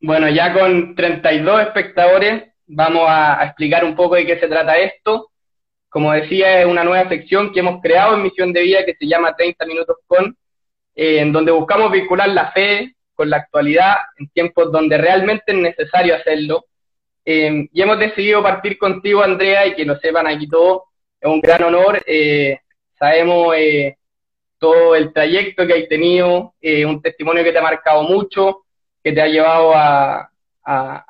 Bueno, ya con 32 espectadores vamos a, explicar un poco de qué se trata esto. Como decía, es una nueva sección que hemos creado en Misión de Vida que se llama 30 Minutos con, eh, en donde buscamos vincular la fe con la actualidad en tiempos donde realmente es necesario hacerlo. Eh, y hemos decidido partir contigo, Andrea, y que lo sepan aquí todos. Es un gran honor. Eh, sabemos todo el trayecto que has tenido, un testimonio que te ha marcado mucho que te ha llevado a,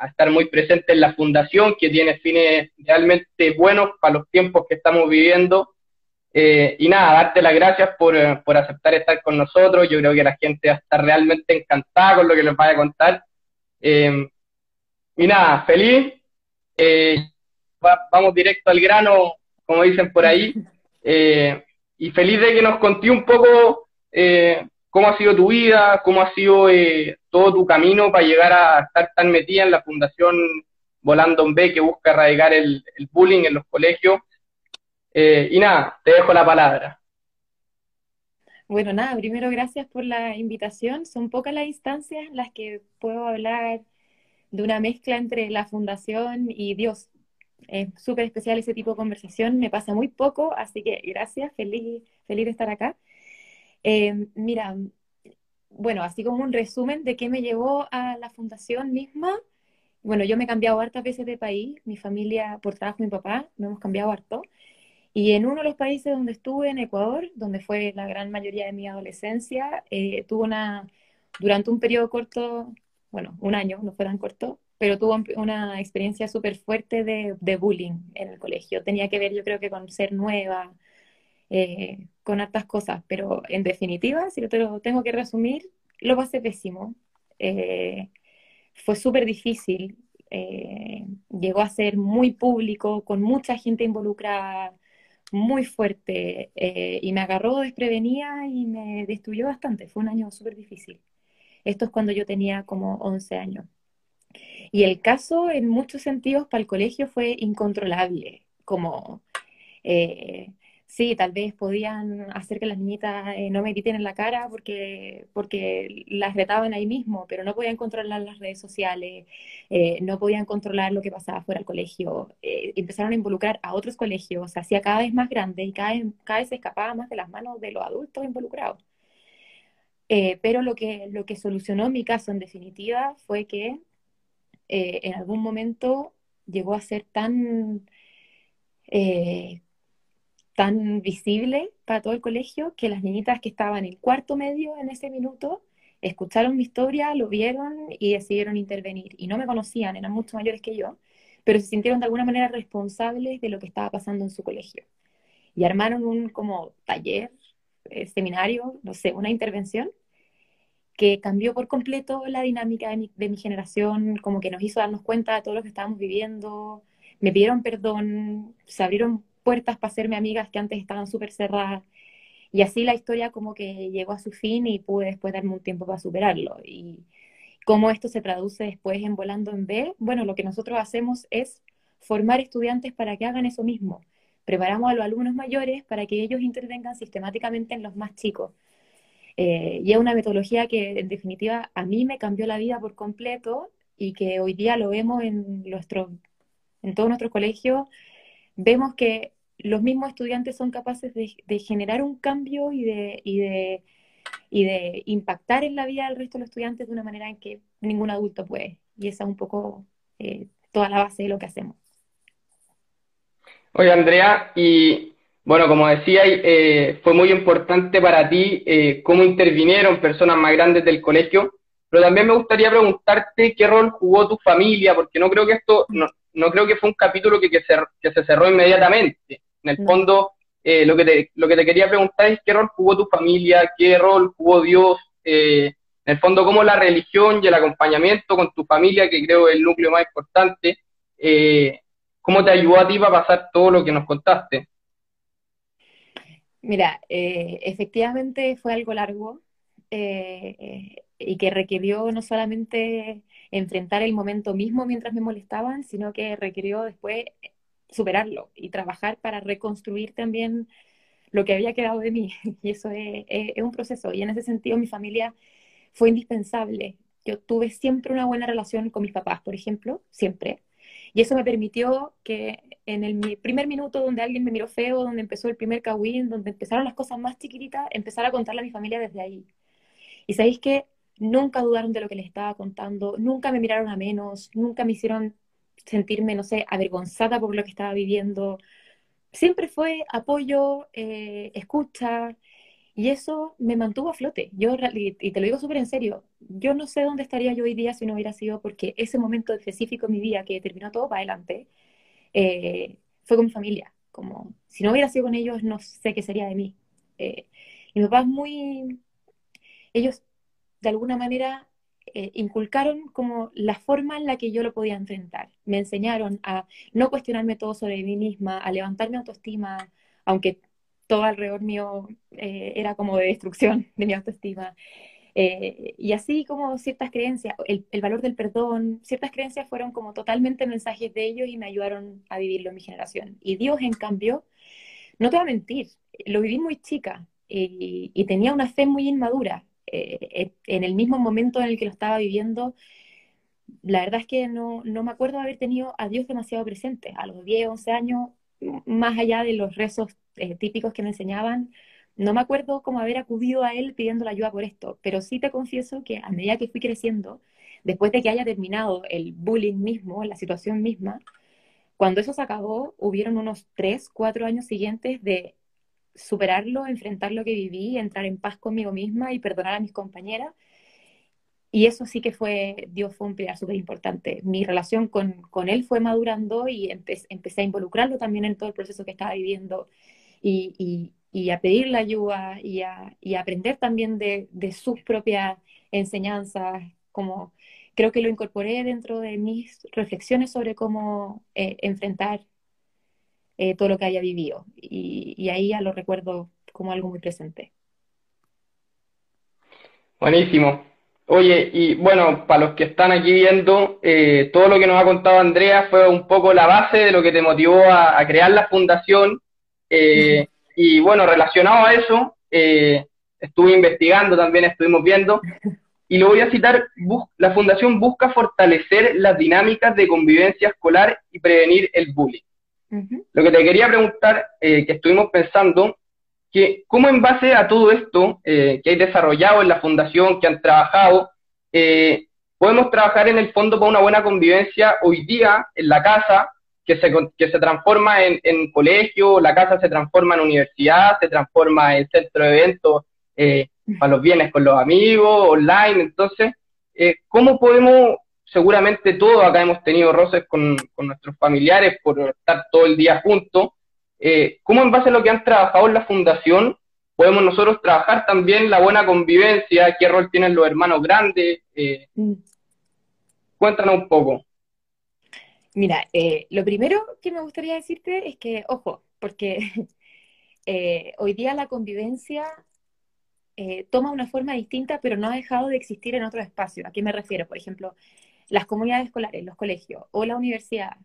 estar muy presente en la fundación, que tiene fines realmente buenos para los tiempos que estamos viviendo. Eh, y nada, darte las gracias por, aceptar estar con nosotros. Yo creo que la gente va a estar realmente encantada con lo que les vaya a contar. Eh, y nada, feliz. Eh, vamos directo al grano, como dicen por ahí. y feliz de que nos conté un poco cómo ha sido tu vida, cómo ha sido eh, todo tu camino para llegar a estar tan metida en la Fundación Volando B que busca erradicar el, bullying en los colegios. Eh, y nada, te dejo la palabra. Bueno, nada, primero gracias por la invitación. Son pocas las instancias en las que puedo hablar de una mezcla entre la fundación y Dios. Es súper especial ese tipo de conversación, me pasa muy poco, así que gracias, feliz, feliz de estar acá. Eh, mira, bueno, así como un resumen de qué me llevó a la fundación misma. Bueno, yo me he cambiado hartas veces de país, mi familia, por trabajo, mi papá, nos hemos cambiado harto. Y en uno de los países donde estuve, en Ecuador, donde fue la gran mayoría de mi adolescencia, eh, tuve una, durante un periodo corto, bueno, un año, no fue tan corto, pero tuvo una experiencia súper fuerte de, de, bullying en el colegio. Tenía que ver, yo creo que con ser nueva, eh, con hartas cosas, pero en definitiva, si lo tengo que resumir, lo pasé pésimo. Eh, fue súper difícil, eh, llegó a ser muy público, con mucha gente involucrada, muy fuerte, y me agarró desprevenida y me destruyó bastante. Fue un año súper difícil. Esto es cuando yo tenía como 11 años. Y el caso, en muchos sentidos, para el colegio fue incontrolable, como sí, tal vez podían hacer que las niñitas eh, no me griten en la cara porque, porque las retaban ahí mismo, pero no podían controlar las redes sociales, eh, no podían controlar lo que pasaba fuera del colegio. Eh, empezaron a involucrar a otros colegios, se hacía cada vez más grande y cada, cada vez se escapaba más de las manos de los adultos involucrados. pero lo que, lo que solucionó mi caso en definitiva fue que en algún momento llegó a ser tan tan visible para todo el colegio que las niñitas que estaban en cuarto medio en ese minuto escucharon mi historia, lo vieron y decidieron intervenir. Y no me conocían, eran mucho mayores que yo, pero se sintieron de alguna manera responsables de lo que estaba pasando en su colegio. Y armaron un como taller, eh, seminario, no sé, una intervención que cambió por completo la dinámica de mi, de mi generación, como que nos hizo darnos cuenta de todo lo que estábamos viviendo, me pidieron perdón, se abrieron puertas para hacerme amigas que antes estaban súper cerradas. Y así la historia como que llegó a su fin y pude después darme un tiempo para superarlo. Y cómo esto se traduce después en Volando en B, bueno, lo que nosotros hacemos es formar estudiantes para que hagan eso mismo. Preparamos a los alumnos mayores para que ellos intervengan sistemáticamente en los más chicos. Eh, y es una metodología que en definitiva a mí me cambió la vida por completo y que hoy día lo vemos en, nuestro, en todos nuestros colegios. Vemos que los mismos estudiantes son capaces de, generar un cambio y de, y, de, y de impactar en la vida del resto de los estudiantes de una manera en que ningún adulto puede. Y esa es un poco eh, toda la base de lo que hacemos. Oye, Andrea, y bueno, como decía, eh, fue muy importante para ti eh, cómo intervinieron personas más grandes del colegio, pero también me gustaría preguntarte qué rol jugó tu familia, porque no creo que esto, no, no creo que fue un capítulo que, que, se, que se cerró inmediatamente. En el fondo, eh, lo, que te, lo que te quería preguntar es qué rol jugó tu familia, qué rol jugó Dios, eh, en el fondo, cómo la religión y el acompañamiento con tu familia, que creo es el núcleo más importante, eh, cómo te ayudó a ti para pasar todo lo que nos contaste. Mira, efectivamente fue algo largo y que requirió no solamente enfrentar el momento mismo mientras me molestaban, sino que requirió después superarlo y trabajar para reconstruir también lo que había quedado de mí. Y eso es, un proceso. Y en ese sentido mi familia fue indispensable. yo tuve siempre una buena relación con mis papás, por ejemplo, siempre. Y eso me permitió que en el primer minuto donde alguien me miró feo, donde empezó el primer kawin, donde empezaron las cosas más chiquititas, empezar a contarle a mi familia desde ahí. Y sabéis que nunca dudaron de lo que les estaba contando, nunca me miraron a menos, nunca me hicieron sentirme, no sé, avergonzada por lo que estaba viviendo. Siempre fue apoyo, eh, escucha, y eso me mantuvo a flote. Yo, y te lo digo súper en serio, yo no sé dónde estaría yo hoy día si no hubiera sido porque ese momento específico en mi vida que terminó todo para adelante, eh, fue con mi familia. Como, si no hubiera sido con ellos, no sé qué sería de mí. Eh, y mi papá es muy... Ellos, de alguna manera, eh, inculcaron como la forma en la que yo lo podía enfrentar. Me enseñaron a no cuestionarme todo sobre mí misma, a levantar mi autoestima, aunque todo alrededor mío eh, era como de destrucción de mi autoestima. Eh, y así como ciertas creencias, el, valor del perdón, ciertas creencias fueron como totalmente mensajes de ellos y me ayudaron a vivirlo en mi generación. Y Dios, en cambio, no te voy a mentir, lo viví muy chica y, tenía una fe muy inmadura. Eh, en el mismo momento en el que lo estaba viviendo, la verdad es que no, no me acuerdo de haber tenido a Dios demasiado presente. A los 10, 11 años más allá de los rezos eh, típicos que me enseñaban, no me acuerdo cómo haber acudido a él pidiendo la ayuda por esto, pero sí te confieso que a medida que fui creciendo, después de que haya terminado el bullying mismo, la situación misma, cuando eso se acabó, hubieron unos tres, cuatro años siguientes de superarlo, enfrentar lo que viví, entrar en paz conmigo misma y perdonar a mis compañeras y eso sí que fue, Dios fue un pilar súper importante. Mi relación con, con, él fue madurando y empecé a involucrarlo también en todo el proceso que estaba viviendo y, y, y a pedirle ayuda y a, y aprender también de, de, sus propias enseñanzas, como creo que lo incorporé dentro de mis reflexiones sobre cómo eh, enfrentar eh, todo lo que haya vivido. Y, y ahí ya lo recuerdo como algo muy presente. Buenísimo. Oye, y bueno, para los que están aquí viendo, eh, todo lo que nos ha contado Andrea fue un poco la base de lo que te motivó a, crear la fundación. Eh, y bueno, relacionado a eso, eh, estuve investigando, también estuvimos viendo, y lo voy a citar, la fundación busca fortalecer las dinámicas de convivencia escolar y prevenir el bullying. Lo que te quería preguntar, que estuvimos pensando, que cómo en base a todo esto eh, que hay desarrollado en la fundación, que han trabajado, eh, podemos trabajar en el fondo para una buena convivencia hoy día en la casa, que se, que se transforma en, en colegio, la casa se transforma en universidad, se transforma en centro de eventos eh, para los bienes con los amigos, online. Entonces, ¿cómo podemos, seguramente todos acá hemos tenido roces con, con nuestros familiares por estar todo el día juntos, eh, ¿cómo en base a lo que han trabajado en la fundación podemos nosotros trabajar también la buena convivencia? ¿Qué rol tienen los hermanos grandes? Eh, mm. Cuéntanos un poco. Mira, eh, lo primero que me gustaría decirte es que, ojo, porque hoy día la convivencia toma una forma distinta, pero no ha dejado de existir en otros espacios. ¿A qué me refiero? Por ejemplo, las comunidades escolares, los colegios o la universidad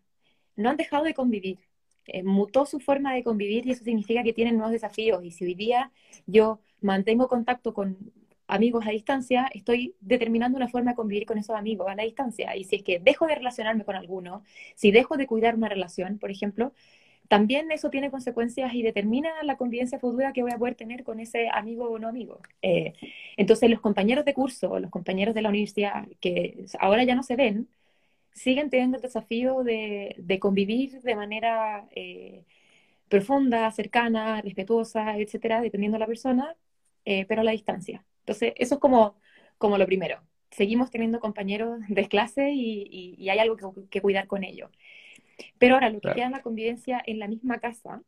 no han dejado de convivir eh, mutó su forma de convivir y eso significa que tienen nuevos desafíos. Y si hoy día yo mantengo contacto con amigos a distancia, estoy determinando una forma de convivir con esos amigos a la distancia. Y si es que dejo de relacionarme con alguno, si dejo de cuidar una relación, por ejemplo, también eso tiene consecuencias y determina la convivencia futura que voy a poder tener con ese amigo o no amigo. Eh, entonces, los compañeros de curso, los compañeros de la universidad, que ahora ya no se ven, siguen teniendo el desafío de, convivir de manera eh, profunda, cercana, respetuosa, etcétera, dependiendo de la persona, eh, pero a la distancia. Entonces, eso es como, como lo primero. Seguimos teniendo compañeros de clase y, hay algo que, cuidar con ellos. Pero ahora, lo que queda en la convivencia en la misma casa,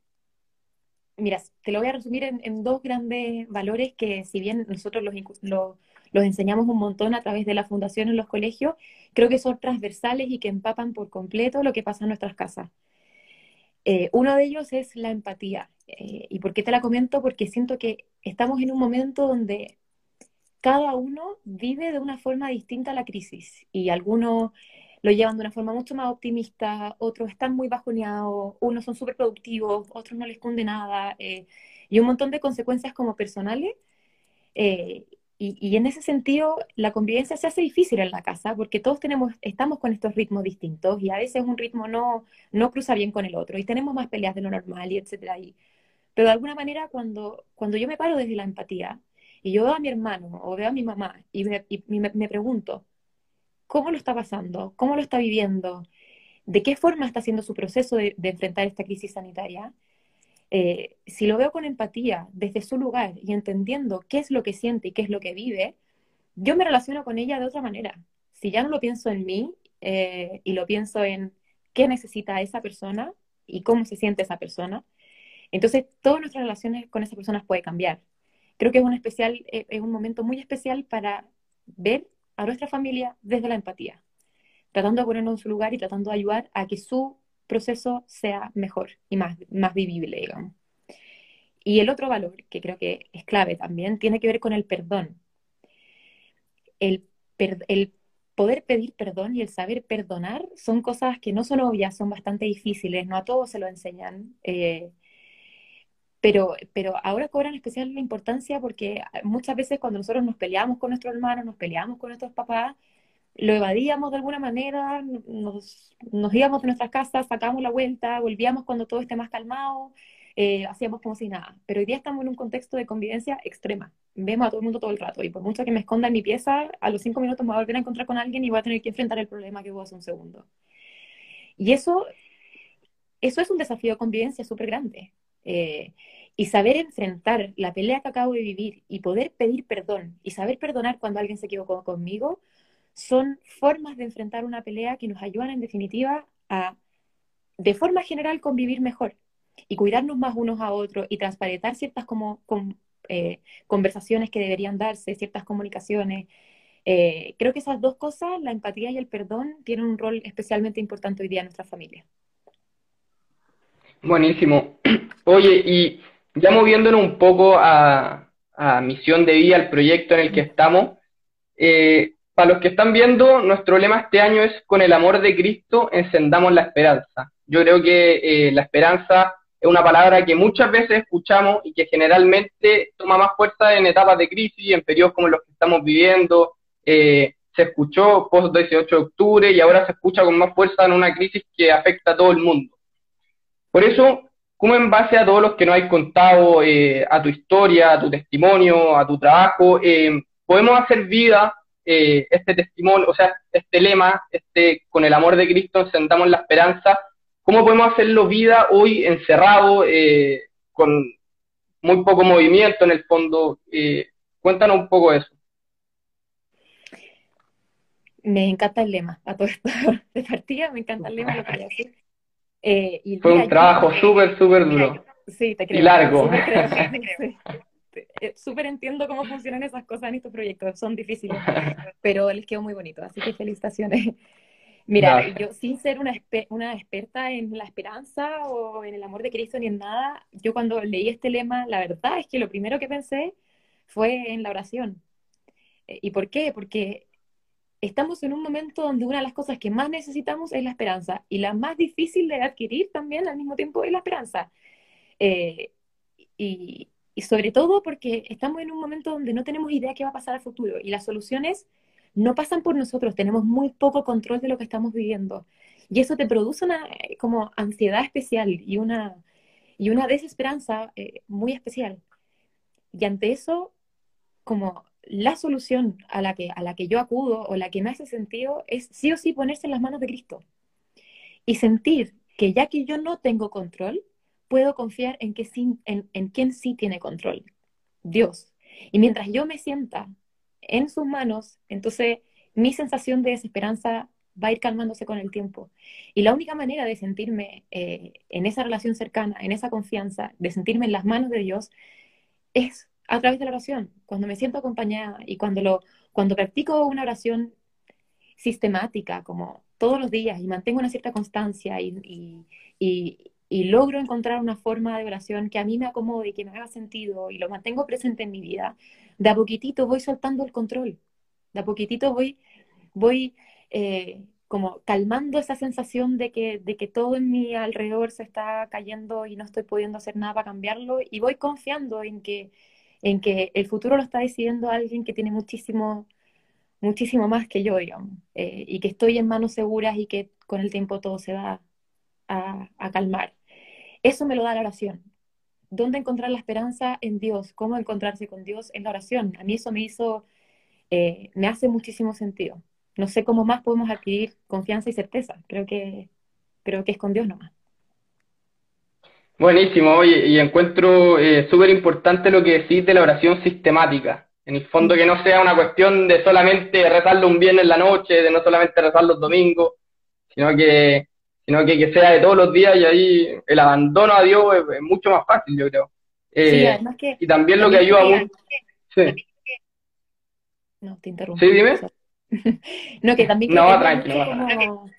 mira, te lo voy a resumir en, dos grandes valores que si bien nosotros los, los los enseñamos un montón a través de la fundación en los colegios, creo que son transversales y que empapan por completo lo que pasa en nuestras casas. Eh, uno de ellos es la empatía. Eh, ¿Y por qué te la comento? Porque siento que estamos en un momento donde cada uno vive de una forma distinta la crisis y algunos lo llevan de una forma mucho más optimista, otros están muy bajoneados, unos son súper productivos, otros no les cunde nada, eh, y un montón de consecuencias como personales y, en ese sentido, la convivencia se hace difícil en la casa porque todos tenemos, estamos con estos ritmos distintos y a veces un ritmo no, no cruza bien con el otro y tenemos más peleas de lo normal y etcétera. Y, pero de alguna manera, cuando, cuando yo me paro desde la empatía y yo veo a mi hermano o veo a mi mamá y me, me pregunto, ¿cómo lo está pasando? ¿Cómo lo está viviendo? ¿De qué forma está haciendo su proceso de, enfrentar esta crisis sanitaria? Eh, si lo veo con empatía desde su lugar y entendiendo qué es lo que siente y qué es lo que vive, yo me relaciono con ella de otra manera. Si ya no lo pienso en mí eh, y lo pienso en qué necesita esa persona y cómo se siente esa persona, entonces todas nuestras relaciones con esas personas puede cambiar. Creo que es un, especial, eh, es un momento muy especial para ver a nuestra familia desde la empatía, tratando de ponernos en su lugar y tratando de ayudar a que su proceso sea mejor y más, más vivible. Y el otro valor, que creo que es clave también, tiene que ver con el perdón. El, el poder pedir perdón y el saber perdonar son cosas que no son obvias, son bastante difíciles, no a todos se lo enseñan. Eh, pero, pero ahora cobran especial importancia porque muchas veces cuando nosotros nos peleamos con nuestros hermanos, nos peleamos con nuestros papás, lo evadíamos de alguna manera, nos, nos íbamos de nuestras casas, sacábamos la vuelta, volvíamos cuando todo esté más calmado, eh, hacíamos como si nada. Pero hoy día estamos en un contexto de convivencia extrema. Vemos a todo el mundo todo el rato y por mucho que me esconda en mi pieza, a los cinco minutos me voy a volver a encontrar con alguien y voy a tener que enfrentar el problema que hubo hace un segundo. Y eso, eso es un desafío de convivencia súper grande. Eh, y saber enfrentar la pelea que acabo de vivir y poder pedir perdón y saber perdonar cuando alguien se equivocó conmigo son formas de enfrentar una pelea que nos ayudan en definitiva a, de forma general, convivir mejor y cuidarnos más unos a otros y transparentar ciertas como, eh, conversaciones que deberían darse, ciertas comunicaciones. Eh, creo que esas dos cosas, la empatía y el perdón, tienen un rol especialmente importante hoy día en nuestra familia. Buenísimo. Oye, y ya moviéndonos un poco a, misión de vida, al proyecto en el que estamos, eh, para los que están viendo, nuestro lema este año es con el amor de Cristo encendamos la esperanza. Yo creo que eh, la esperanza es una palabra que muchas veces escuchamos y que generalmente toma más fuerza en etapas de crisis, en periodos como los que estamos viviendo. Eh, se escuchó post 18 de octubre y ahora se escucha con más fuerza en una crisis que afecta a todo el mundo. Por eso, como en base a todos los que nos hay contado, eh, a tu historia, a tu testimonio, a tu trabajo, podemos hacer vida eh, este testimonio, o sea, este lema, este con el amor de Cristo encendamos la esperanza, ¿cómo podemos hacerlo vida hoy encerrado, eh, con muy poco movimiento en el fondo? Eh, cuéntanos un poco eso. Me encanta el lema, a todo de partida, me encanta el lema, lo que. Y Fue un trabajo súper, súper duro. Sí, te creo. Y largo. Eh, súper entiendo cómo funcionan esas cosas en estos proyectos, son difíciles, pero les quedó muy bonito, así que felicitaciones. Mira, yo sin ser una, una experta en la esperanza o en el amor de Cristo ni en nada, yo cuando leí este lema, la verdad es que lo primero que pensé fue en la oración. Eh, ¿Y por qué? Porque estamos en un momento donde una de las cosas que más necesitamos es la esperanza y la más difícil de adquirir también al mismo tiempo es la esperanza. Eh, y, y sobre todo porque estamos en un momento donde no tenemos idea qué va a pasar al futuro y las soluciones no pasan por nosotros, tenemos muy poco control de lo que estamos viviendo. Y eso te produce una eh, como ansiedad especial y una, y una desesperanza eh, muy especial. Y ante eso, como la solución a la, que, a la que yo acudo o la que me hace sentido es sí o sí ponerse en las manos de Cristo y sentir que ya que yo no tengo control, puedo confiar en, que en, en quien sí tiene control, Dios. Y mientras yo me sienta en sus manos, entonces mi sensación de desesperanza va a ir calmándose con el tiempo. Y la única manera de sentirme eh, en esa relación cercana, en esa confianza, de sentirme en las manos de Dios, es a través de la oración. Cuando me siento acompañada y cuando, lo, cuando practico una oración sistemática, como todos los días, y mantengo una cierta constancia y, y, y logro encontrar una forma de oración que a mí me acomode y que me haga sentido y lo mantengo presente en mi vida, de a poquitito voy soltando el control, de a poquitito voy, voy eh, como calmando esa sensación de que, de que todo en mi alrededor se está cayendo y no estoy pudiendo hacer nada para cambiarlo y voy confiando en que, en que el futuro lo está decidiendo alguien que tiene muchísimo, muchísimo más que yo, eh, y que estoy en manos seguras y que con el tiempo todo se va a, a calmar. Eso me lo da la oración. ¿Dónde encontrar la esperanza en Dios? ¿Cómo encontrarse con Dios en la oración? A mí eso me hizo, eh, me hace muchísimo sentido. No sé cómo más podemos adquirir confianza y certeza. Creo que, creo que es con Dios nomás. Buenísimo, oye, y encuentro eh, súper importante lo que decís de la oración sistemática. En el fondo que no sea una cuestión de solamente rezarlo un viernes en la noche, de no solamente rezarlo los domingos, sino que, sino que, que sea de todos los días y ahí el abandono a Dios es, mucho más fácil, yo creo. Eh, y también lo que ayuda mucho... Sí. No, te interrumpo. Sí, dime. no, que también... No, tranquilo como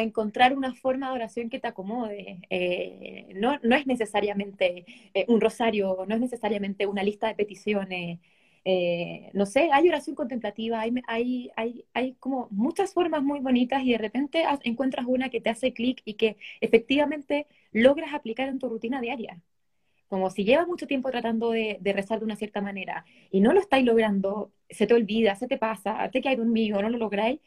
encontrar una forma de oración que te acomode. Eh, no, no, es necesariamente eh, un rosario, no es necesariamente una lista de peticiones. Eh, no sé, hay oración contemplativa, hay, hay, hay, hay, como muchas formas muy bonitas y de repente encuentras una que te hace clic y que efectivamente logras aplicar en tu rutina diaria. Como si llevas mucho tiempo tratando de, rezar de una cierta manera y no lo estáis logrando, se te olvida, se te pasa, te cae dormido, no lo lográis,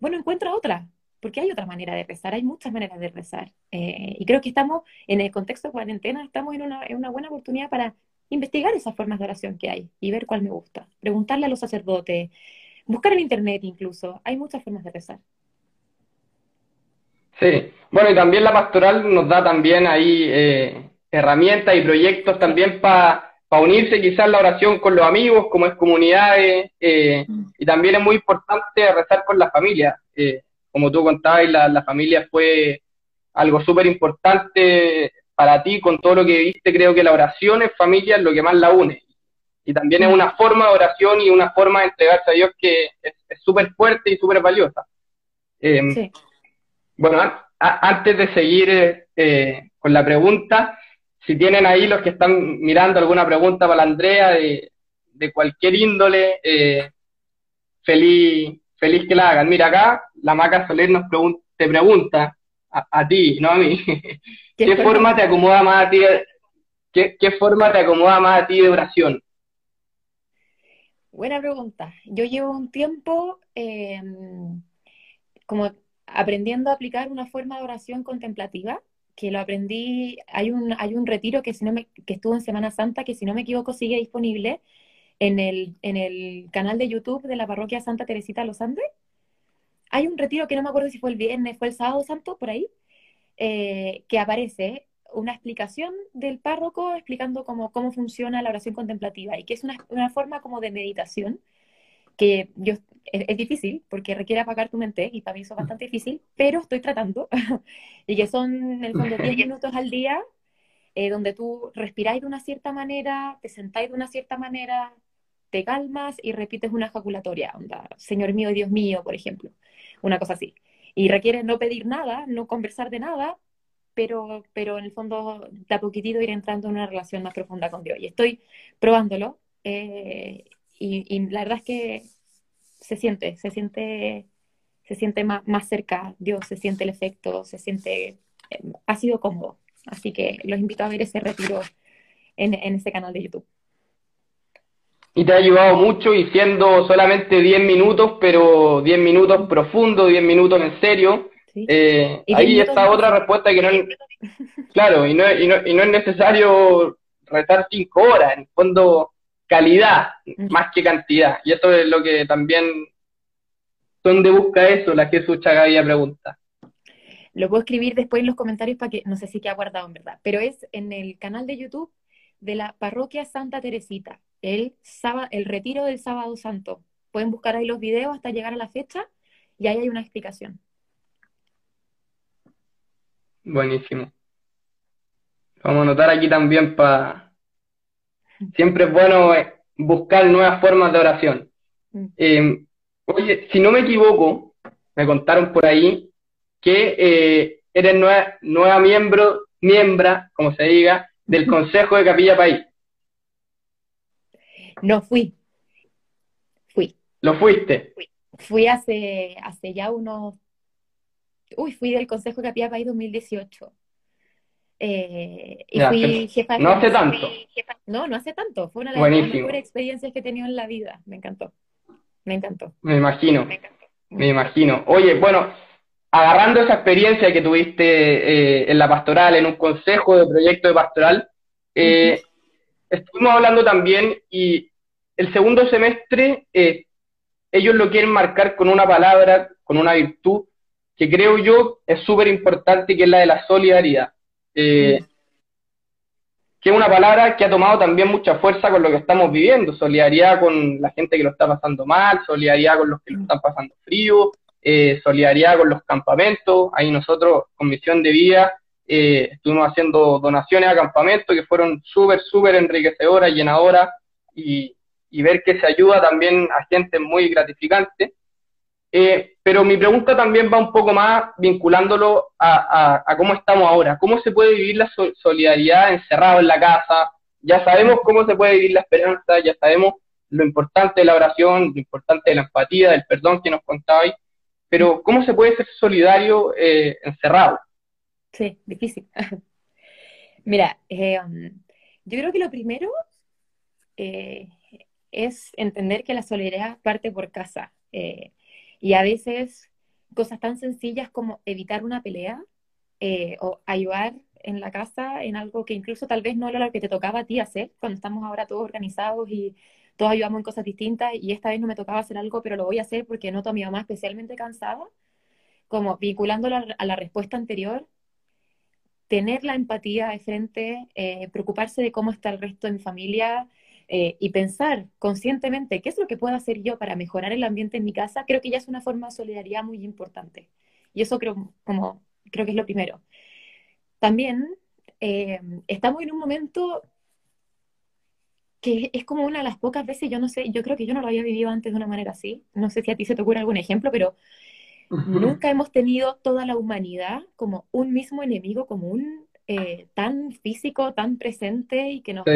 bueno, encuentra otra, porque hay otra manera de rezar, hay muchas maneras de rezar. Eh, y creo que estamos, en el contexto de cuarentena, estamos en una, en una, buena oportunidad para investigar esas formas de oración que hay y ver cuál me gusta. Preguntarle a los sacerdotes, buscar en internet incluso. Hay muchas formas de rezar. Sí, bueno, y también la pastoral nos da también ahí eh, herramientas y proyectos también para unirse quizás la oración con los amigos, como es comunidades, eh, mm. y también es muy importante rezar con la familia. Eh, como tú contabas, la, la familia fue algo súper importante para ti, con todo lo que viste, creo que la oración en familia es lo que más la une. Y también es una forma de oración y una forma de entregarse a Dios que es súper fuerte y súper valiosa. Eh, bueno, antes de seguir eh, con la pregunta, si tienen ahí los que están mirando alguna pregunta para la Andrea de, de cualquier índole, eh, feliz, feliz que la hagan. Mira, acá la Maca Soler nos te pregunta, a, ti, no a mí, ¿qué, forma te acomoda más a ti? ¿qué, ¿Qué forma te acomoda más a ti de oración? Buena pregunta. Yo llevo un tiempo em, como aprendiendo a aplicar una forma de oración contemplativa, que lo aprendí, hay un, hay un retiro que, si no me, que estuvo en Semana Santa, que si no me equivoco sigue disponible, en el, en el canal de YouTube de la parroquia Santa Teresita de los Andes. Hay un retiro que no me acuerdo si fue el viernes, fue el sábado santo, por ahí, eh, que aparece una explicación del párroco explicando cómo, cómo funciona la oración contemplativa y que es una, una forma como de meditación que yo, es, difícil porque requiere apagar tu mente y para mí eso es bastante difícil, pero estoy tratando y que son en el fondo 10 minutos al día eh, donde tú respiráis de una cierta manera, te sentáis de una cierta manera, te calmas y repites una ejaculatoria, onda, Señor mío Dios mío, por ejemplo, una cosa así. Y requiere no pedir nada, no conversar de nada, pero, pero en el fondo de a poquitito ir entrando en una relación más profunda con Dios. Y estoy probándolo eh, y, la verdad es que se siente, se siente, se siente más, más cerca Dios, se siente el efecto, se siente, eh, ha sido cómodo. Así que los invito a ver ese retiro en, en ese canal de YouTube y te ha ayudado mucho y siendo solamente 10 minutos, pero 10 minutos profundos, 10 minutos en serio. Eh, ahí está otra respuesta que no es, claro, y no, y, no, y no es necesario rezar 5 horas, en el fondo calidad más que cantidad. Y eso es lo que también, ¿dónde busca eso? La Jesús Chagavía pregunta. Lo puedo escribir después en los comentarios para que, no sé si queda guardado en verdad, pero es en el canal de YouTube de la parroquia Santa Teresita el, sábado, el retiro del sábado santo. Pueden buscar ahí los videos hasta llegar a la fecha y ahí hay una explicación. Buenísimo. Vamos a anotar aquí también para... Siempre es bueno eh, buscar nuevas formas de oración. Eh, oye, si no me equivoco, me contaron por ahí que eh, eres nueva, nueva miembro, miembra, como se diga, del Consejo de Capilla País. No fui. Fui. ¿Lo fuiste? Fui, hace, hace ya unos... Uy, fui del Consejo Capilla País 2018. Eh, y fui jefa de No hace tanto. No, no hace tanto. Fue una de las mejores experiencias que he tenido en la vida. Me encantó. Me encantó. Me imagino. Me, imagino. Oye, bueno, agarrando esa experiencia que tuviste eh, en la pastoral, en un consejo de proyecto de pastoral, eh, estuvimos hablando también y el segundo semestre eh, ellos lo quieren marcar con una palabra, con una virtud que creo yo es súper importante, que es la de la solidaridad. Eh, que es una palabra que ha tomado también mucha fuerza con lo que estamos viviendo, solidaridad con la gente que lo está pasando mal, solidaridad con los que lo están pasando frío, eh, solidaridad con los campamentos, ahí nosotros con Misión de Vida eh, estuvimos haciendo donaciones a campamentos que fueron súper, súper enriquecedoras, llenadoras, y, y ver que se ayuda también a gente muy gratificante. Eh, pero mi pregunta también va un poco más vinculándolo a, cómo estamos ahora. ¿Cómo se puede vivir la solidaridad encerrado en la casa? Ya sabemos cómo se puede vivir la esperanza, ya sabemos lo importante de la oración, lo importante de la empatía, del perdón que nos contabais, pero ¿cómo se puede ser solidario eh, encerrado? Sí, difícil. Mira, eh, um, yo creo que lo primero es entender que la solidaridad parte por casa. Y a veces cosas tan sencillas como evitar una pelea eh, o ayudar en la casa en algo que incluso tal vez no era lo que te tocaba a ti hacer, cuando estamos ahora todos organizados y todos ayudamos en cosas distintas y esta vez no me tocaba hacer algo, pero lo voy a hacer porque noto a mi mamá especialmente cansada, como vinculándolo a la respuesta anterior, tener la empatía de frente, eh, preocuparse de cómo está el resto de mi familia, eh, y pensar conscientemente qué es lo que puedo hacer yo para mejorar el ambiente en mi casa, creo que ya es una forma de solidaridad muy importante. Y eso creo, como, creo que es lo primero. También eh, estamos en un momento que es como una de las pocas veces, yo no sé, yo creo que yo no lo había vivido antes de una manera así. No sé si a ti se te ocurre algún ejemplo, pero nunca hemos tenido toda la humanidad como un mismo enemigo común, eh, tan físico, tan presente y que nos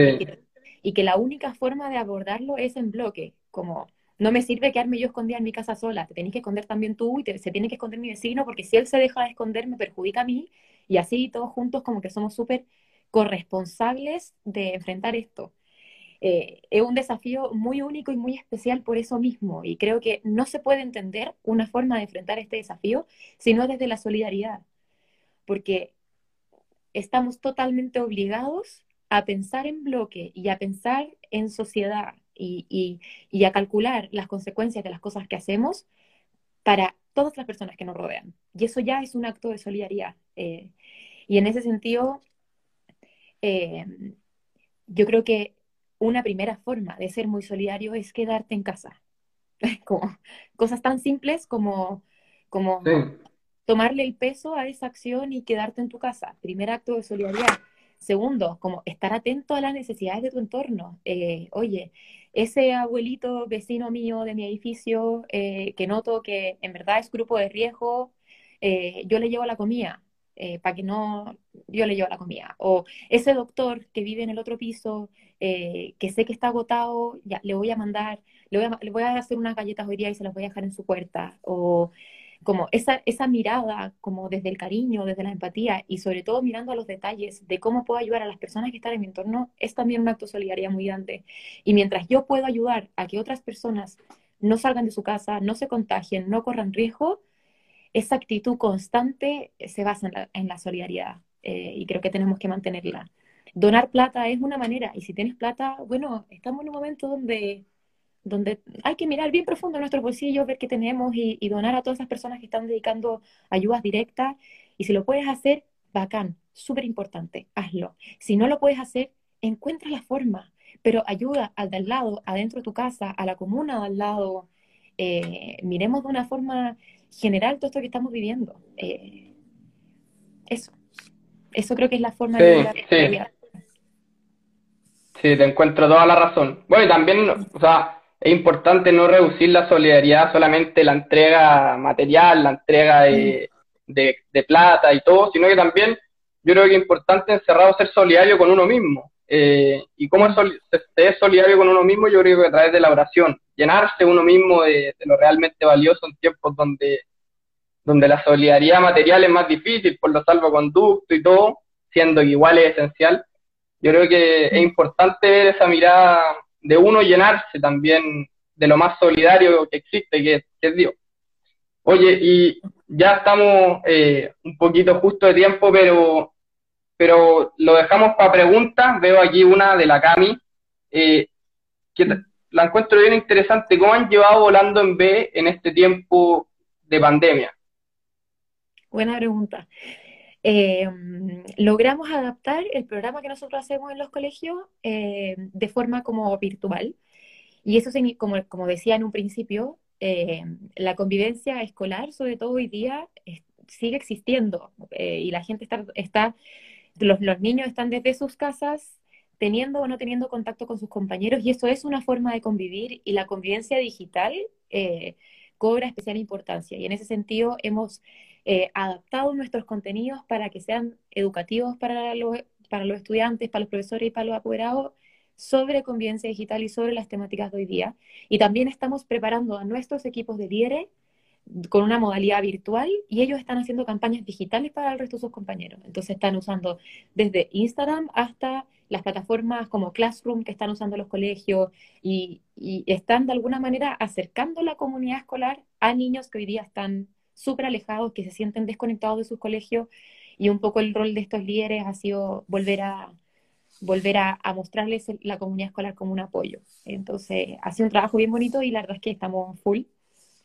y que la única forma de abordarlo es en bloque, como no me sirve quedarme yo escondida en mi casa sola, te tenés que esconder también tú y se tiene que esconder mi vecino porque si él se deja de esconder me perjudica a mí y así todos juntos como que somos súper corresponsables de enfrentar esto. Eh, es un desafío muy único y muy especial por eso mismo y creo que no se puede entender una forma de enfrentar este desafío sino desde la solidaridad, porque estamos totalmente obligados a pensar en bloque y a pensar en sociedad y, a calcular las consecuencias de las cosas que hacemos para todas las personas que nos rodean. Y eso ya es un acto de solidaridad. Eh, y en ese sentido, eh, yo creo que una primera forma de ser muy solidario es quedarte en casa. como, cosas tan simples como, como tomarle el peso a esa acción y quedarte en tu casa. Primer acto de solidaridad. Segundo, como estar atento a las necesidades de tu entorno. Eh, oye, ese abuelito vecino mío de mi edificio eh, que noto que en verdad es grupo de riesgo, eh, yo le llevo la comida, para que no, yo le llevo la comida. O ese doctor que vive en el otro piso, que sé que está agotado, ya le voy a mandar, le voy a, le voy a hacer unas galletas hoy día y se las voy a dejar en su puerta. O como esa, esa mirada, como desde el cariño, desde la empatía y sobre todo mirando a los detalles de cómo puedo ayudar a las personas que están en mi entorno, es también un acto de solidaridad muy grande. Y mientras yo puedo ayudar a que otras personas no salgan de su casa, no se contagien, no corran riesgo, esa actitud constante se basa en la, solidaridad eh, y creo que tenemos que mantenerla. Donar plata es una manera y si tienes plata, bueno, estamos en un momento donde donde hay que mirar bien profundo nuestros bolsillos, ver qué tenemos y, donar a todas esas personas que están dedicando ayudas directas. Y si lo puedes hacer, bacán, súper importante, hazlo. Si no lo puedes hacer, encuentra la forma, pero ayuda al de al lado, adentro de tu casa, a la comuna de al lado. Eh, miremos de una forma general todo esto que estamos viviendo. Eh, eso. Eso creo que es la forma de sí. Sí, te encuentro toda la razón. Bueno, y también, o sea, es importante no reducir la solidaridad solamente la entrega material, la entrega de, plata y todo, sino que también yo creo que es importante encerrado ser solidario con uno mismo. Eh, y cómo es, es solidario con uno mismo, yo creo que a través de la oración, llenarse uno mismo de, lo realmente valioso en tiempos donde, donde la solidaridad material es más difícil por los salvoconductos y todo, siendo que igual es esencial. Yo creo que es importante ver esa mirada de uno llenarse también de lo más solidario que existe, que, es Dios. Oye, y ya estamos eh, un poquito justo de tiempo, pero, pero lo dejamos para preguntas. Veo aquí una de la Cami, eh, que la encuentro bien interesante. ¿Cómo han llevado volando en B en este tiempo de pandemia? Buena pregunta. Eh, logramos adaptar el programa que nosotros hacemos en los colegios eh, de forma como virtual. Y eso, como, como decía en un principio, eh, la convivencia escolar, sobre todo hoy día, sigue existiendo y la gente está, está los, niños están desde sus casas teniendo o no teniendo contacto con sus compañeros y eso es una forma de convivir y la convivencia digital cobra especial importancia. Y en ese sentido hemos eh, adaptado nuestros contenidos para que sean educativos para los, para los estudiantes, para los profesores y para los apoderados sobre convivencia digital y sobre las temáticas de hoy día. Y también estamos preparando a nuestros equipos de líderes con una modalidad virtual y ellos están haciendo campañas digitales para el resto de sus compañeros. Entonces están usando desde Instagram hasta las plataformas como Classroom que están usando los colegios y, están de alguna manera acercando la comunidad escolar a niños que hoy día están súper alejados, que se sienten desconectados de sus colegios y un poco el rol de estos líderes ha sido volver a volver a, mostrarles la comunidad escolar como un apoyo. Entonces, ha sido un trabajo bien bonito y la verdad es que estamos full,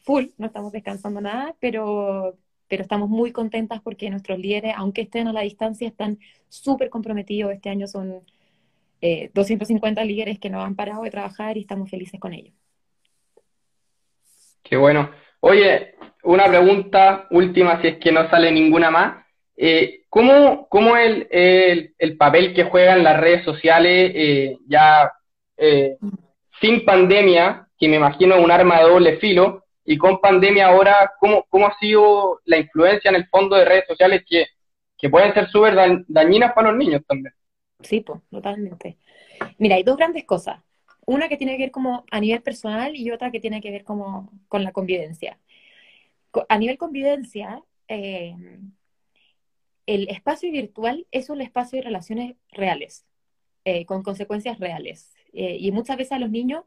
full, no estamos descansando nada, pero, pero estamos muy contentas porque nuestros líderes, aunque estén a la distancia, están súper comprometidos. Este año son 250 eh, líderes que no han parado de trabajar y estamos felices con ellos. Qué bueno. Oye, una pregunta última, si es que no sale ninguna más. Eh, ¿Cómo, cómo el, el, el, papel que juegan las redes sociales eh, ya eh, sin pandemia, que me imagino es un arma de doble filo, y con pandemia ahora, ¿cómo, cómo ha sido la influencia en el fondo de redes sociales que, que pueden ser súper dañinas para los niños también? Sí, pues, totalmente. Mira, hay dos grandes cosas una que tiene que ver como a nivel personal y otra que tiene que ver como con la convivencia. A nivel convivencia, eh, el espacio virtual es un espacio de relaciones reales, eh, con consecuencias reales. Eh, y muchas veces a los niños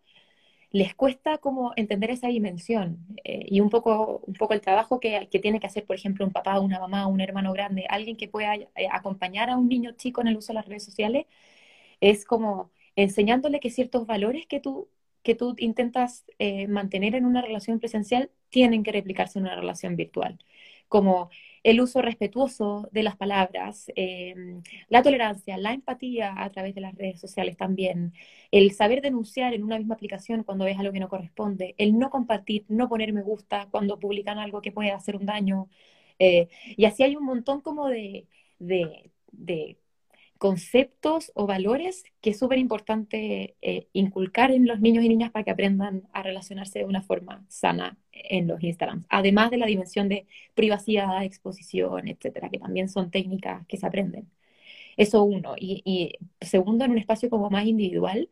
les cuesta como entender esa dimensión y un poco, un poco el trabajo que, que, tiene que hacer, por ejemplo, un papá, una mamá, un hermano grande, alguien que pueda acompañar a un niño chico en el uso de las redes sociales, es como enseñándole que ciertos valores que tú, que tú intentas eh, mantener en una relación presencial tienen que replicarse en una relación virtual, como el uso respetuoso de las palabras, em, la tolerancia, la empatía a través de las redes sociales también, el saber denunciar en una misma aplicación cuando ves algo que no corresponde, el no compartir, no poner me gusta cuando publican algo que puede hacer un daño. Eh, y así hay un montón como de, de, de conceptos o valores que es súper importante eh, inculcar en los niños y niñas para que aprendan a relacionarse de una forma sana en los Instagrams, además de la dimensión de privacidad, exposición, etcétera, que también son técnicas que se aprenden. Eso uno. Y, segundo, en un espacio como más individual,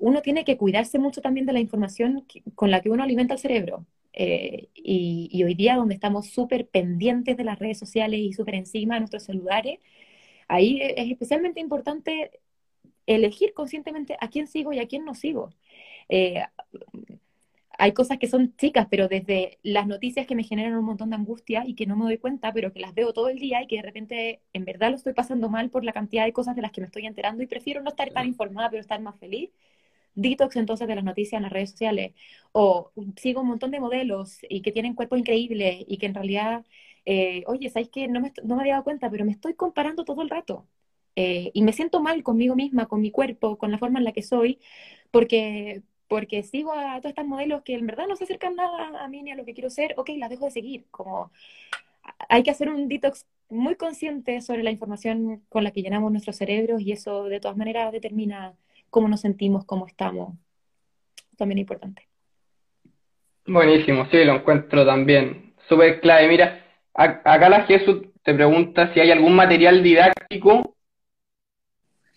uno tiene que cuidarse mucho también de la información con la que uno alimenta el cerebro. Eh, y, y, hoy día, donde estamos súper pendientes de las redes sociales y súper encima de nuestros celulares, Ahí e, es especialmente importante elegir conscientemente a quién sigo y a quién no sigo. Eh, hay cosas que son chicas, pero desde las noticias que me generan un montón de angustia y que no me doy cuenta, pero que las veo todo el día y que de repente en verdad lo estoy pasando mal por la cantidad de cosas de las que me estoy enterando y prefiero no estar tan informada, pero estar más feliz. Detox entonces de las noticias en las redes sociales. O sigo un montón de modelos y que tienen cuerpos increíbles y que en realidad eh, oye, ¿sabes qué? No me, no me había dado cuenta, pero me estoy comparando todo el rato. Eh, y me siento mal conmigo misma, con mi cuerpo, con la forma en la que soy, porque, porque sigo a todas estas modelos que en verdad no se acercan nada a mí ni a lo que quiero ser, ok, las dejo de seguir. Como hay que hacer un detox muy consciente sobre la información con la que llenamos nuestros cerebros y eso de todas maneras determina cómo nos sentimos, cómo estamos. También importante. Buenísimo, sí, lo encuentro también. Súper clave. Mira, Acá la Jesús te pregunta si hay algún material didáctico.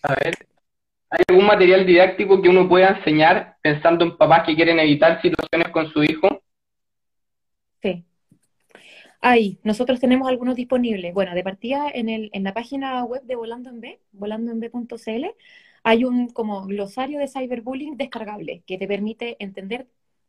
A ver, ¿hay algún material didáctico que uno pueda enseñar pensando en papás que quieren evitar situaciones con su hijo? Sí. Ahí, nosotros tenemos algunos disponibles. Bueno, de partida en, el, en la página web de Volando en B, volandoenb.cl, hay un como glosario de cyberbullying descargable que te permite entender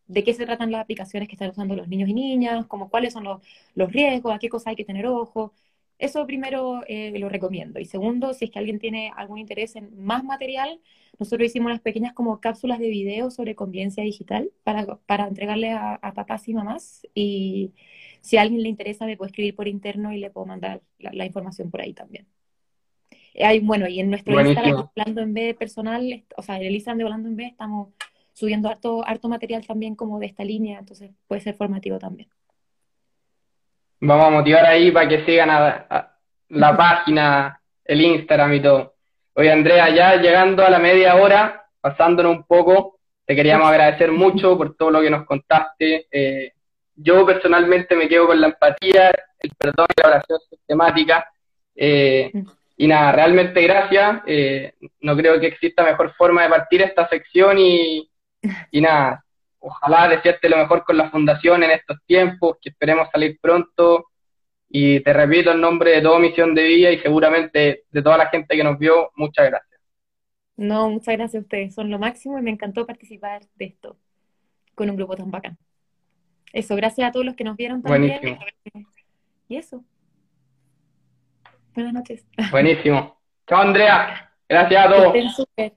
de qué se tratan las aplicaciones que están usando los niños y niñas, como cuáles son los, los riesgos, a qué cosas hay que tener ojo. Eso primero eh, lo recomiendo. Y segundo, si es que alguien tiene algún interés en más material, nosotros hicimos unas pequeñas como cápsulas de video sobre convivencia digital para, para entregarle a, a papás y mamás. Y si a alguien le interesa, me puede escribir por interno y le puedo mandar la, información por ahí también. Hay, bueno, y en nuestro Instagram, Volando en B personal, o sea, en el Instagram de Volando en B, estamos subiendo harto, harto material también como de esta línea, entonces puede ser formativo también. Vamos a motivar ahí para que sigan a, la página, el Instagram y todo. Oye, Andrea, ya llegando a la media hora, pasándonos un poco, te queríamos agradecer mucho por todo lo que nos contaste. Eh, yo personalmente me quedo con la empatía, el perdón y la oración sistemática. Eh, y nada, realmente gracias. Eh, no creo que exista mejor forma de partir esta sección y, y nada, ojalá desearte lo mejor con la fundación en estos tiempos, que esperemos salir pronto. Y te repito en nombre de toda Misión de Vida y seguramente de toda la gente que nos vio, muchas gracias. No, muchas gracias a ustedes, son lo máximo y me encantó participar de esto con un grupo tan bacán. Eso, gracias a todos los que nos vieron también. Buenísimo. Y eso. Buenas noches. Buenísimo. Chao, Andrea. Gracias a todos.